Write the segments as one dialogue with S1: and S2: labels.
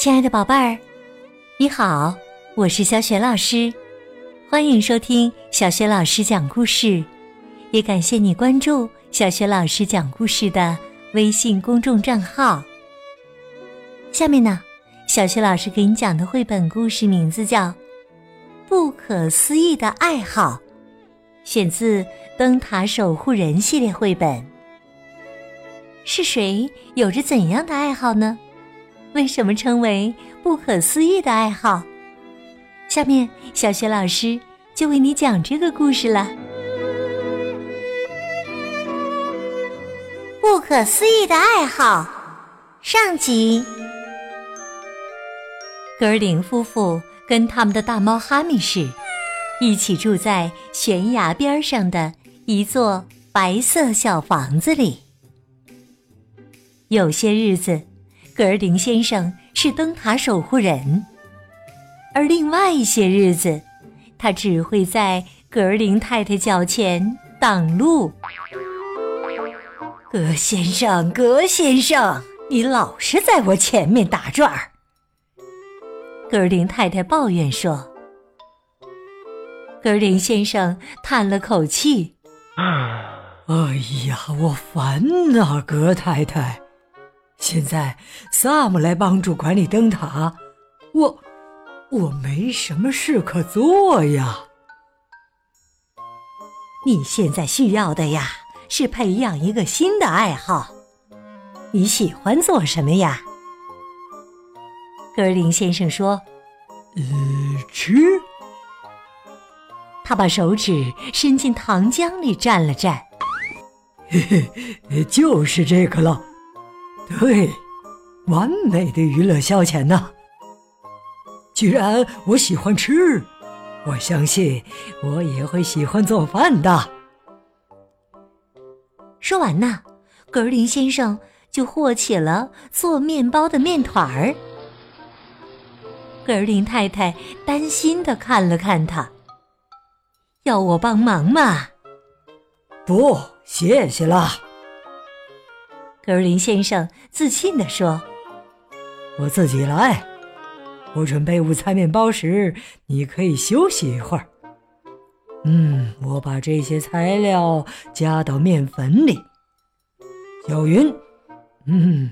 S1: 亲爱的宝贝儿，你好，我是小雪老师，欢迎收听小雪老师讲故事，也感谢你关注小雪老师讲故事的微信公众账号。下面呢，小雪老师给你讲的绘本故事名字叫《不可思议的爱好》，选自《灯塔守护人》系列绘本。是谁有着怎样的爱好呢？为什么称为不可思议的爱好？下面小雪老师就为你讲这个故事了。
S2: 不可思议的爱好上集。
S1: 格尔林夫妇跟他们的大猫哈密士一起住在悬崖边上的一座白色小房子里。有些日子。格尔林先生是灯塔守护人，而另外一些日子，他只会在格尔林太太脚前挡路。
S3: 格先生，格先生，你老是在我前面打转儿。
S1: 格林太太抱怨说。格林先生叹了口气：“
S4: 哎呀，我烦呐，格太太。”现在萨姆来帮助管理灯塔，我我没什么事可做呀。
S3: 你现在需要的呀，是培养一个新的爱好。你喜欢做什么呀？
S1: 格林先生说：“
S4: 呃，吃。”
S1: 他把手指伸进糖浆里蘸了蘸，
S4: 嘿嘿，就是这个了。对，完美的娱乐消遣呢。既然我喜欢吃，我相信我也会喜欢做饭的。
S1: 说完呢，格林先生就和起了做面包的面团儿。格林太太担心的看了看他，要我帮忙吗？
S4: 不，谢谢了。
S1: 格林先生自信地说：“
S4: 我自己来。我准备午餐面包时，你可以休息一会儿。嗯，我把这些材料加到面粉里，搅匀。嗯，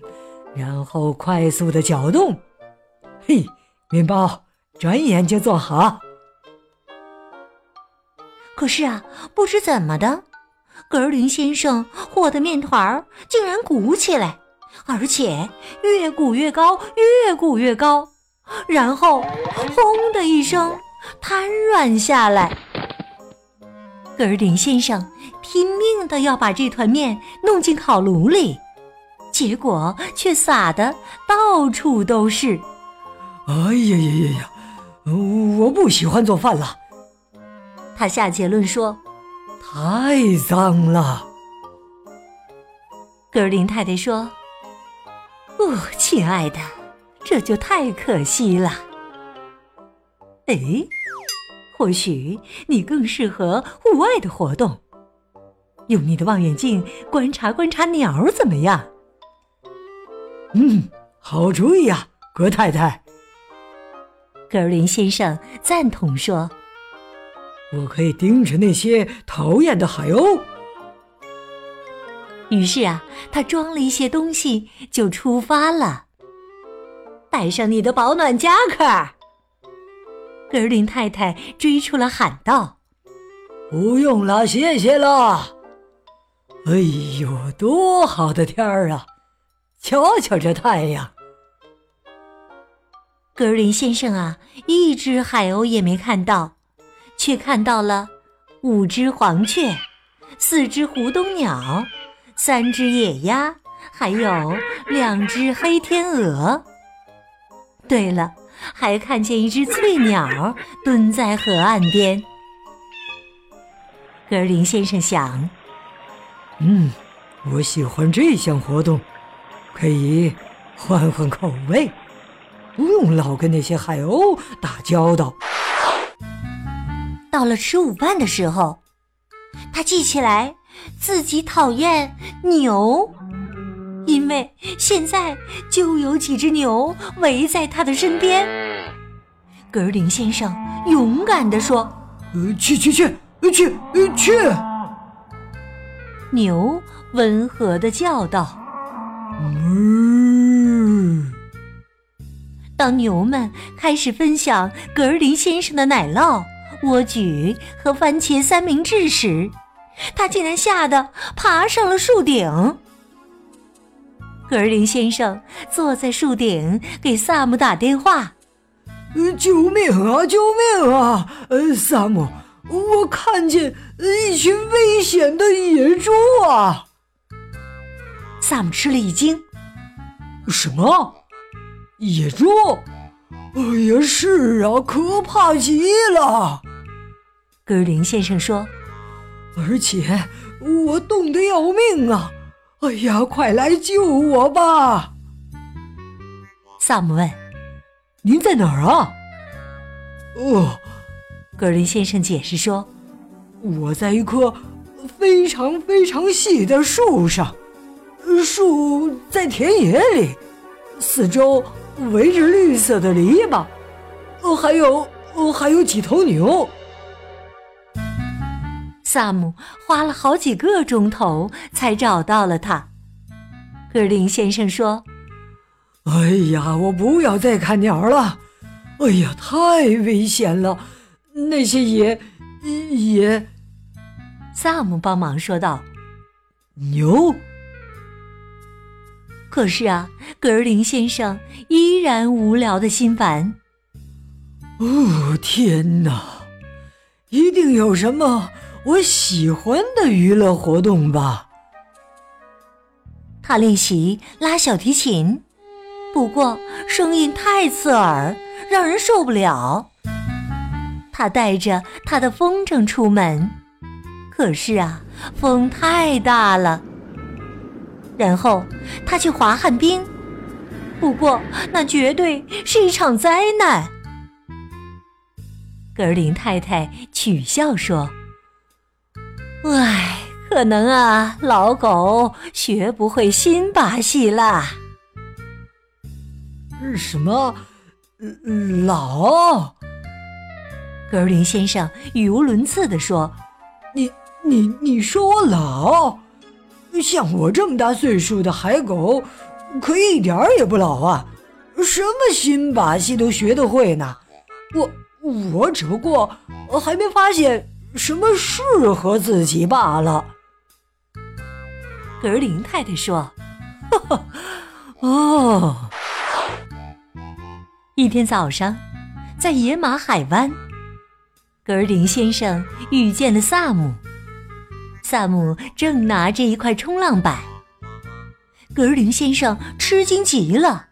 S4: 然后快速的搅动。嘿，面包转眼就做好。
S2: 可是啊，不知怎么的。”格尔林先生和的面团儿竟然鼓起来，而且越鼓越高，越鼓越高，然后轰的一声瘫软下来。格尔林先生拼命的要把这团面弄进烤炉里，结果却撒的到处都是。
S4: 哎呀呀呀呀！我不喜欢做饭了。
S1: 他下结论说。
S4: 太脏了，
S1: 格林太太说：“
S3: 哦，亲爱的，这就太可惜了。哎，或许你更适合户外的活动，用你的望远镜观察观察鸟，怎么样？”
S4: 嗯，好主意啊，格太太。
S1: 格林先生赞同说。
S4: 我可以盯着那些讨厌的海鸥。
S1: 于是啊，他装了一些东西就出发了。
S3: 带上你的保暖夹克，
S1: 格林太太追出来喊道：“
S4: 不用了，谢谢了。”哎呦，多好的天儿啊！瞧瞧这太阳。
S1: 格林先生啊，一只海鸥也没看到。却看到了五只黄雀，四只湖东鸟，三只野鸭，还有两只黑天鹅。对了，还看见一只翠鸟蹲在河岸边。格林先生想：“
S4: 嗯，我喜欢这项活动，可以换换口味，不用老跟那些海鸥打交道。”
S2: 到了吃午饭的时候，他记起来自己讨厌牛，因
S1: 因为现在就有几只牛围在他的身边。格林先生勇敢地说：“
S4: 呃，去去去，去去！”
S1: 牛温和地叫道：“
S4: 嗯。”
S1: 当牛们开始分享格林先生的奶酪、莴苣和番茄三明治时，他竟然吓得爬上了树顶。格林先生坐在树顶给萨姆打电话：“
S4: 救命啊！救命啊！呃，萨姆，我看见一群危险的野猪啊！”
S1: 萨姆吃了一惊：“
S4: 什么？野猪？哎呀，是啊，可怕极了！”
S1: 格林先生说。
S4: 而且我冻得要命啊！哎呀，快来救我吧！
S1: 萨姆问：“
S4: 您在哪儿啊？”
S1: 哦，格林先生解释说：“
S4: 我在一棵非常非常细的树上，树在田野里，四周围着绿色的篱笆，还有还有几头牛。”
S1: 萨姆花了好几个钟头才找到了他。格林先生说：“
S4: 哎呀，我不要再看鸟了！哎呀，太危险了！那些野野……”
S1: 萨姆帮忙说道：“
S4: 牛。”
S1: 可是啊，格尔林先生依然无聊的心烦。
S4: 哦，天哪！一定有什么……我喜欢的娱乐活动吧。
S1: 他练习拉小提琴，不过声音太刺耳，让人受不了。他带着他的风筝出门，可是啊，风太大了。然后他去滑旱冰，不过那绝对是一场灾难。格林太太取笑说。唉，可能啊，老狗学不会新把戏啦。
S4: 什么？老？
S1: 格林先生语无伦次地说：“
S4: 你你你说我老？像我这么大岁数的海狗，可一点儿也不老啊！什么新把戏都学得会呢？我我只不过还没发现。”什么适合自己罢了。
S1: 格林太太说：“
S4: 哦。”
S1: 一天早上，在野马海湾，格林先生遇见了萨姆。萨姆正拿着一块冲浪板。格林先生吃惊极了：“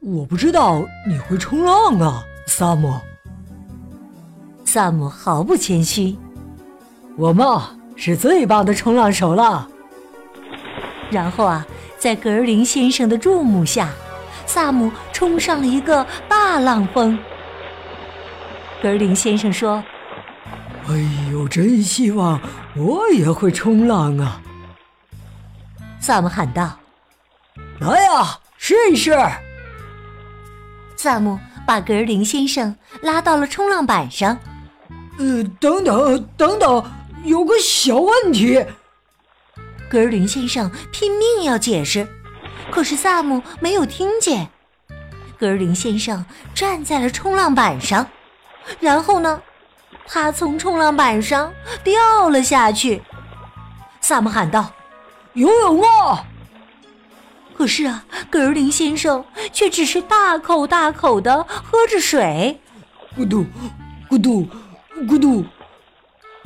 S4: 我不知道你会冲浪啊，萨姆。”
S1: 萨姆毫不谦虚：“
S4: 我嘛是最棒的冲浪手了。”
S1: 然后啊，在格尔林先生的注目下，萨姆冲上了一个大浪峰。格尔林先生说：“
S4: 哎呦，真希望我也会冲浪啊！”
S1: 萨姆喊道：“
S4: 来呀，试一试！”
S1: 萨姆把格尔林先生拉到了冲浪板上。
S4: 呃，等等等等，有个小问题。
S1: 格林先生拼命要解释，可是萨姆没有听见。格林先生站在了冲浪板上，然后呢，他从冲浪板上掉了下去。萨姆喊道：“
S4: 游泳啊！”
S1: 可是啊，格林先生却只是大口大口的喝着水，
S4: 咕嘟，咕嘟。咕嘟，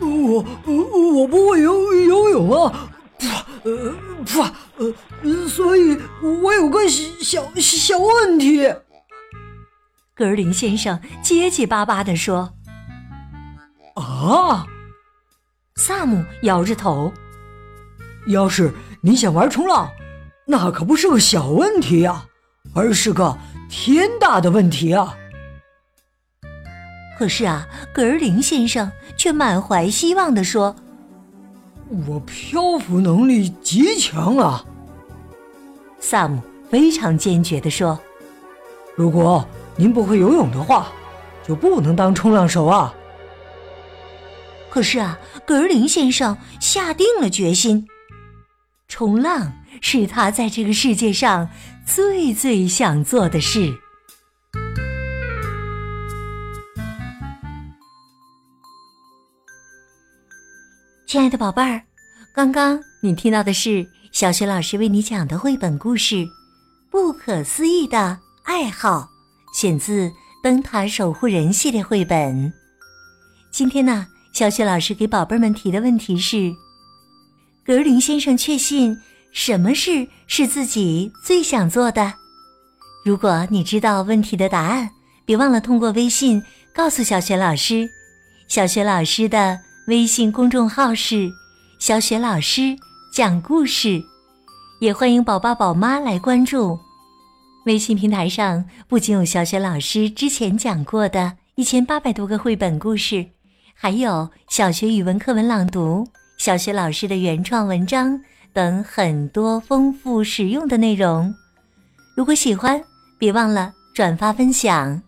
S4: 我我我不会游游泳啊！噗呃噗呃，所以我有个小小问题。
S1: 格林先生结结巴巴地说：“
S4: 啊！”
S1: 萨姆摇着头：“
S4: 要是你想玩冲浪，那可不是个小问题呀，而是个天大的问题啊！”
S1: 可是啊，格尔林先生却满怀希望地说：“
S4: 我漂浮能力极强啊！”
S1: 萨姆非常坚决地说：“
S4: 如果您不会游泳的话，就不能当冲浪手啊。”
S2: 可是啊，格林先生下定了决心，
S1: 冲浪是他在这个世界上最最想做的事。亲爱的宝贝儿，刚刚你听到的是小学老师为你讲的绘本故事《不可思议的爱好》，选自《灯塔守护人》系列绘本。今天呢，小雪老师给宝贝们提的问题是：格林先生确信什么事是自己最想做的？如果你知道问题的答案，别忘了通过微信告诉小雪老师。小雪老师的。微信公众号是“小雪老师讲故事”，也欢迎宝宝宝妈来关注。微信平台上不仅有小雪老师之前讲过的一千八百多个绘本故事，还有小学语文课文朗读、小学老师的原创文章等很多丰富实用的内容。如果喜欢，别忘了转发分享。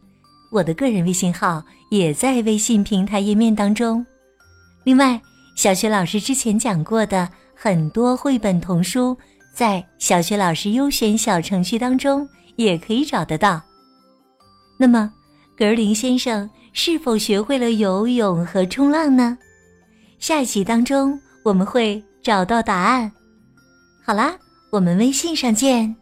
S1: 我的个人微信号也在微信平台页面当中。另外，小学老师之前讲过的很多绘本童书，在小学老师优选小程序当中也可以找得到。那么，格林先生是否学会了游泳和冲浪呢？下一集当中我们会找到答案。好啦，我们微信上见。